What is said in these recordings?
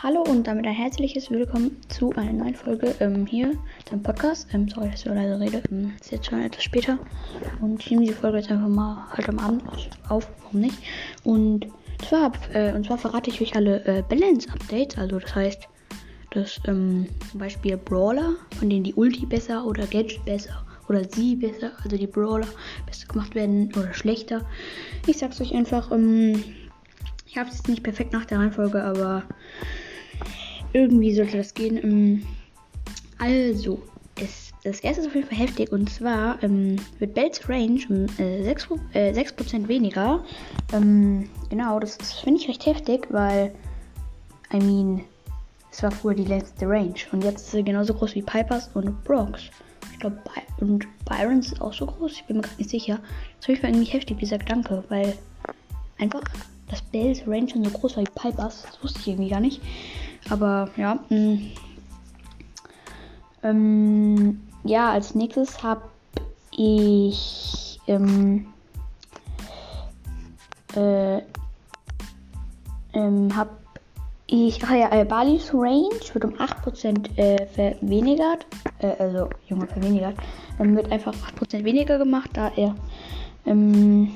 Hallo und damit ein herzliches Willkommen zu einer neuen Folge ähm, hier beim Podcast. Ähm, sorry, dass ich so leise rede. Ähm, ist jetzt schon etwas später. Und ich nehme die Folge jetzt einfach mal halt am Abend auf. Warum nicht? Und zwar, äh, und zwar verrate ich euch alle äh, Balance-Updates. Also das heißt, dass ähm, zum Beispiel Brawler, von denen die Ulti besser oder Gadget besser oder sie besser, also die Brawler besser gemacht werden oder schlechter. Ich sag's euch einfach, ähm, ich habe es jetzt nicht perfekt nach der Reihenfolge, aber irgendwie sollte das gehen. Ähm, also, es, das erste ist auf jeden Fall heftig und zwar ähm, wird Bells Range um äh, 6%, äh, 6 weniger. Ähm, genau, das, das finde ich recht heftig, weil, I mean, es war früher die letzte Range und jetzt ist sie genauso groß wie Pipers und Brocks. Ich glaube, und Byrons ist auch so groß, ich bin mir gerade nicht sicher. Das jeden Fall irgendwie heftig, dieser Gedanke, weil einfach dass Bells Range schon so groß war wie Pipers. Das wusste ich irgendwie gar nicht. Aber ja. Mm. Ähm, ja, als nächstes habe ich ähm, äh, ähm, habe ich, ach ja, äh, Balis Range wird um 8% äh, verwenigert. Äh, also, Junge, verwenigert. Dann wird einfach 8% weniger gemacht, da er ähm,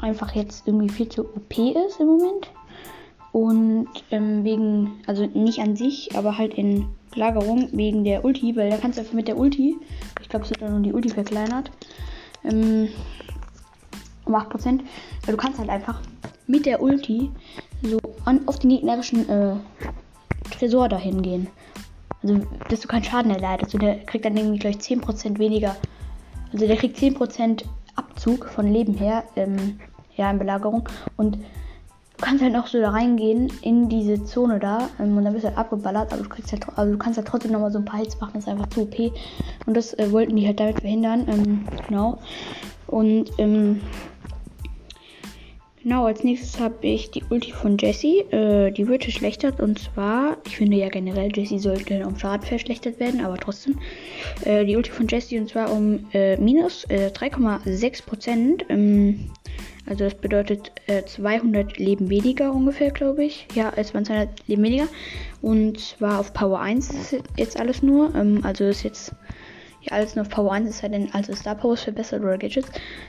einfach jetzt irgendwie viel zu OP ist im Moment. Und ähm, wegen, also nicht an sich, aber halt in Lagerung wegen der Ulti, weil da kannst du einfach mit der Ulti, ich glaube, es wird dann nur die Ulti verkleinert, ähm, um 8%. Weil du kannst halt einfach mit der Ulti so an, auf den gegnerischen äh, Tresor dahin gehen. Also, dass du keinen Schaden erleidest. Und der kriegt dann irgendwie gleich 10% weniger. Also, der kriegt 10% Abzug von Leben her. Ähm, ja, in Belagerung. Und kannst halt noch so da reingehen in diese Zone da ähm, und dann bist du halt abgeballert, aber du kriegst halt, also du kannst halt trotzdem nochmal so ein paar Hits machen, das ist einfach zu OP. Und das äh, wollten die halt damit verhindern, ähm, genau. Und ähm, genau, als nächstes habe ich die Ulti von Jessie. Äh, die wird verschlechtert und zwar, ich finde ja generell, Jessie sollte um Schaden verschlechtert werden, aber trotzdem. Äh, die Ulti von Jessie und zwar um äh, minus 3,6%. Äh, ähm, also das bedeutet äh, 200 Leben weniger ungefähr, glaube ich. Ja, es waren 200 Leben weniger. Und zwar auf Power 1 ist jetzt alles nur. Ähm, also ist jetzt ja alles nur Power 1 ist halt dann also Star Powers verbessert oder Gadgets.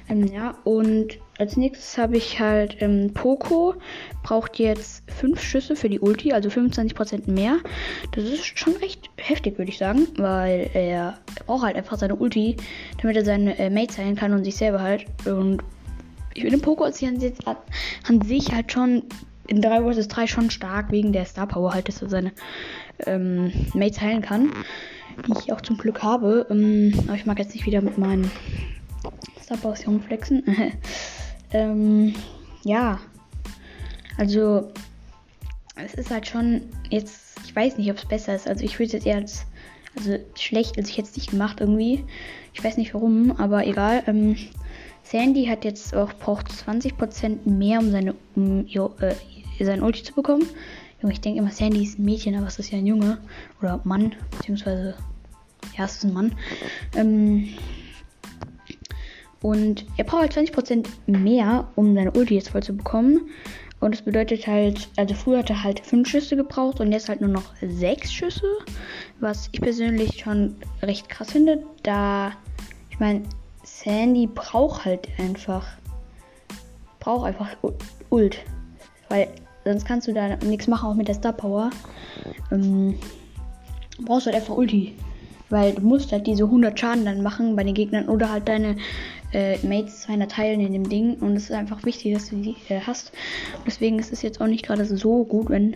Ähm, ja, und als nächstes habe ich halt ähm, Poco. Braucht jetzt 5 Schüsse für die Ulti, also 25% mehr. Das ist schon recht heftig, würde ich sagen. Weil er braucht halt einfach seine Ulti, damit er seine äh, Mates heilen kann und sich selber halt. Und ich finde Poco an sich, an sich halt schon in 3 vs 3 schon stark wegen der Star Power halt, dass er seine ähm, Mates heilen kann. Die ich auch zum Glück habe. Ähm, aber ich mag jetzt nicht wieder mit meinen Star Powers flexen. ähm, ja. Also, es ist halt schon jetzt, ich weiß nicht, ob es besser ist. Also ich würde es jetzt eher als, also schlecht, also ich es nicht gemacht irgendwie. Ich weiß nicht warum, aber egal. Ähm, Sandy hat jetzt auch braucht 20% mehr, um seine um ihr, äh, sein Ulti zu bekommen. Junge, ich denke immer, Sandy ist ein Mädchen, aber es ist ja ein Junge oder Mann, beziehungsweise ja, es ist ein Mann. Ähm, und er braucht halt 20% mehr, um seine Ulti jetzt voll zu bekommen. Und das bedeutet halt, also früher hat er halt 5 Schüsse gebraucht und jetzt halt nur noch 6 Schüsse. Was ich persönlich schon recht krass finde, da, ich meine, Sandy braucht halt einfach. Braucht einfach Ult. Weil sonst kannst du da nichts machen, auch mit der Star Power. Ähm, brauchst halt einfach Ulti. Weil du musst halt diese 100 Schaden dann machen bei den Gegnern oder halt deine äh, Mates 200 teilen in dem Ding. Und es ist einfach wichtig, dass du die äh, hast. deswegen ist es jetzt auch nicht gerade so gut, wenn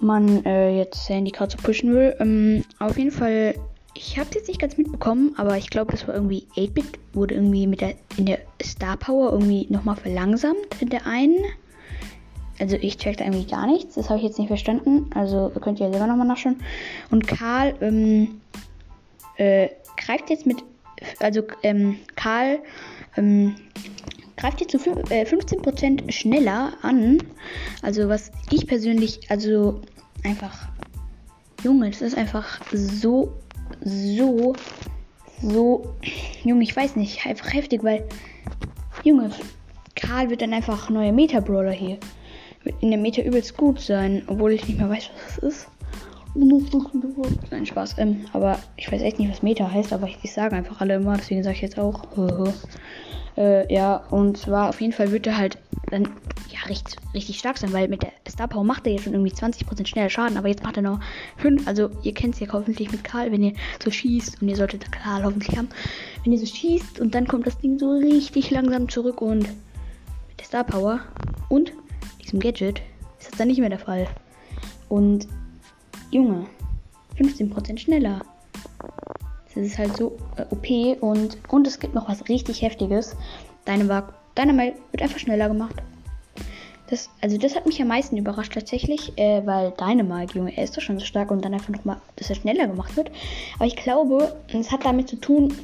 man äh, jetzt Sandy gerade so pushen will. Ähm, auf jeden Fall ich habe jetzt nicht ganz mitbekommen, aber ich glaube, das war irgendwie 8-Bit wurde irgendwie mit der in der Star Power irgendwie nochmal verlangsamt in der einen. Also ich check da irgendwie gar nichts. Das habe ich jetzt nicht verstanden. Also könnt ihr selber nochmal nachschauen. Und Karl ähm, äh, greift jetzt mit, also ähm, Karl ähm, greift jetzt zu so äh, 15% schneller an. Also was ich persönlich, also einfach, Junge, das ist einfach so so, so, Junge, ich weiß nicht, einfach heftig, weil, Junge, Karl wird dann einfach neuer Meta-Brawler hier. In der Meta übelst gut sein, obwohl ich nicht mehr weiß, was das ist. Nein, Spaß. Ähm, aber ich weiß echt nicht, was Meta heißt, aber ich, ich sage einfach alle immer, deswegen sage ich jetzt auch. äh, ja, und zwar auf jeden Fall wird er halt dann ja richtig, richtig stark sein, weil mit der Star Power macht er ja schon irgendwie 20% schneller Schaden, aber jetzt macht er noch 5. Also ihr kennt es ja hoffentlich mit Karl, wenn ihr so schießt und ihr solltet Karl hoffentlich haben. Wenn ihr so schießt und dann kommt das Ding so richtig langsam zurück und mit der Star Power und diesem Gadget ist das dann nicht mehr der Fall. Und Junge, 15% schneller. Das ist halt so äh, OP und, und es gibt noch was richtig heftiges. Dynamite, Dynamite wird einfach schneller gemacht. Das, also das hat mich am meisten überrascht tatsächlich, äh, weil Dynamite, Junge, er ist doch schon so stark und dann einfach nochmal, dass er schneller gemacht wird. Aber ich glaube, es hat damit zu tun,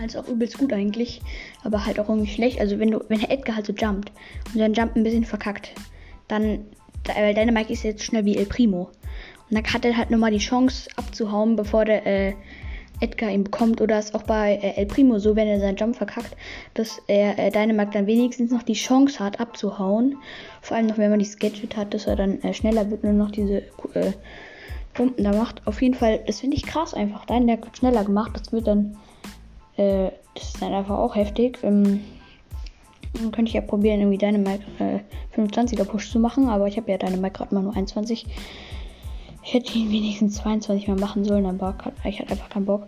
also auch übelst gut eigentlich, aber halt auch irgendwie schlecht. Also wenn du, wenn Edgar halt so jumpt und sein Jump ein bisschen verkackt, dann, weil Dynamite ist jetzt schnell wie El Primo. Und dann hat er halt nochmal die Chance abzuhauen, bevor der äh, Edgar ihn bekommt. Oder ist auch bei äh, El Primo so, wenn er seinen Jump verkackt, dass er äh, Dynamite dann wenigstens noch die Chance hat abzuhauen. Vor allem noch, wenn man dieses Gadget hat, dass er dann äh, schneller wird und noch diese äh, Pumpen da macht. Auf jeden Fall, das finde ich krass einfach. Dynamite wird schneller gemacht. Das wird dann, äh, das ist dann einfach auch heftig. Ähm, dann könnte ich ja probieren, irgendwie Dynamite äh, 25er Push zu machen, aber ich habe ja Dynamite gerade mal nur 21. Ich hätte ihn wenigstens 22 mal machen sollen, aber ich hatte einfach keinen Bock.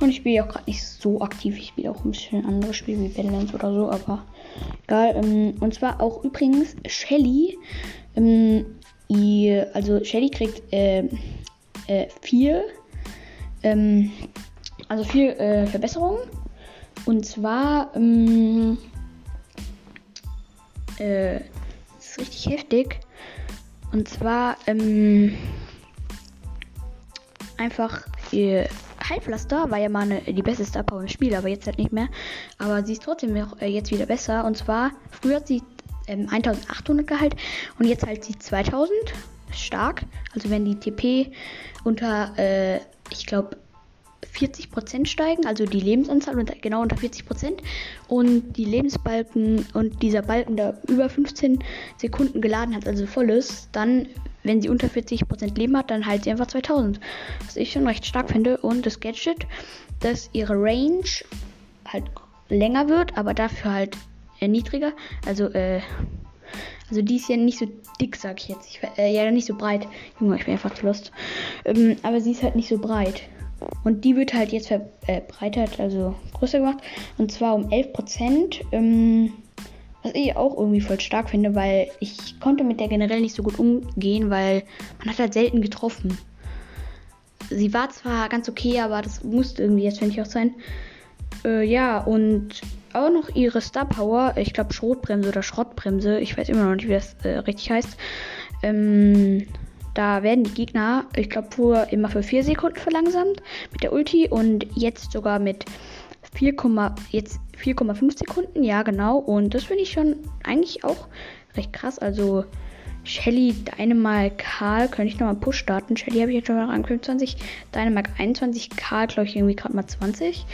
Und ich spiele auch gerade nicht so aktiv. Ich spiele auch ein bisschen andere Spiele wie Badlands oder so, aber egal. Ähm, und zwar auch übrigens Shelly. Ähm, also Shelly kriegt äh, äh, vier, ähm, also vier äh, Verbesserungen. Und zwar, ähm, äh, ist richtig heftig. Und zwar, ähm, einfach ihr Heilpflaster war ja mal eine, die beste Star im Spiel, aber jetzt halt nicht mehr. Aber sie ist trotzdem auch, äh, jetzt wieder besser. Und zwar, früher hat sie ähm, 1800 Gehalt und jetzt halt sie 2000. Stark. Also wenn die TP unter, äh, ich glaube, 40% steigen, also die Lebensanzahl unter, genau unter 40% und die Lebensbalken und dieser Balken da über 15 Sekunden geladen hat, also voll ist, dann, wenn sie unter 40% Leben hat, dann halt sie einfach 2000. Was ich schon recht stark finde und das Gadget, dass ihre Range halt länger wird, aber dafür halt niedriger, also äh, also die ist ja nicht so dick, sag ich jetzt. Ich, äh, ja, nicht so breit. Junge, ich bin einfach zu lost. Ähm, aber sie ist halt nicht so breit. Und die wird halt jetzt verbreitert, also größer gemacht. Und zwar um 11%. Ähm, was ich auch irgendwie voll stark finde, weil ich konnte mit der generell nicht so gut umgehen, weil man hat halt selten getroffen. Sie war zwar ganz okay, aber das musste irgendwie jetzt, finde ich, auch sein. Äh, ja, und auch noch ihre Star Power, ich glaube Schrotbremse oder Schrottbremse, ich weiß immer noch nicht, wie das äh, richtig heißt. Ähm, da werden die Gegner, ich glaube, pur immer für 4 Sekunden verlangsamt mit der Ulti und jetzt sogar mit 4, jetzt 4,5 Sekunden. Ja, genau. Und das finde ich schon eigentlich auch recht krass. Also Shelly, Dynamite, Karl, könnte ich nochmal Push starten. Shelly habe ich jetzt schon mal Rang 25, Dynamite 21, Karl glaube ich irgendwie gerade mal 20.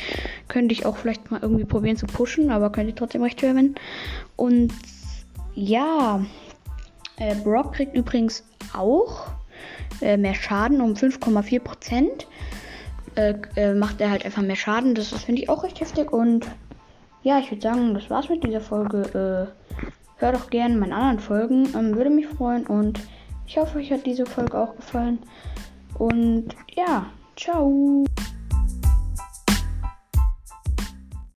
Könnte ich auch vielleicht mal irgendwie probieren zu pushen, aber könnte trotzdem recht hören. Und ja, äh, Brock kriegt übrigens auch äh, mehr Schaden um 5,4 Prozent. Äh, äh, macht er halt einfach mehr Schaden. Das, das finde ich auch recht heftig. Und ja, ich würde sagen, das war's mit dieser Folge. Äh, hört doch gerne meine anderen Folgen. Ähm, würde mich freuen. Und ich hoffe, euch hat diese Folge auch gefallen. Und ja, ciao.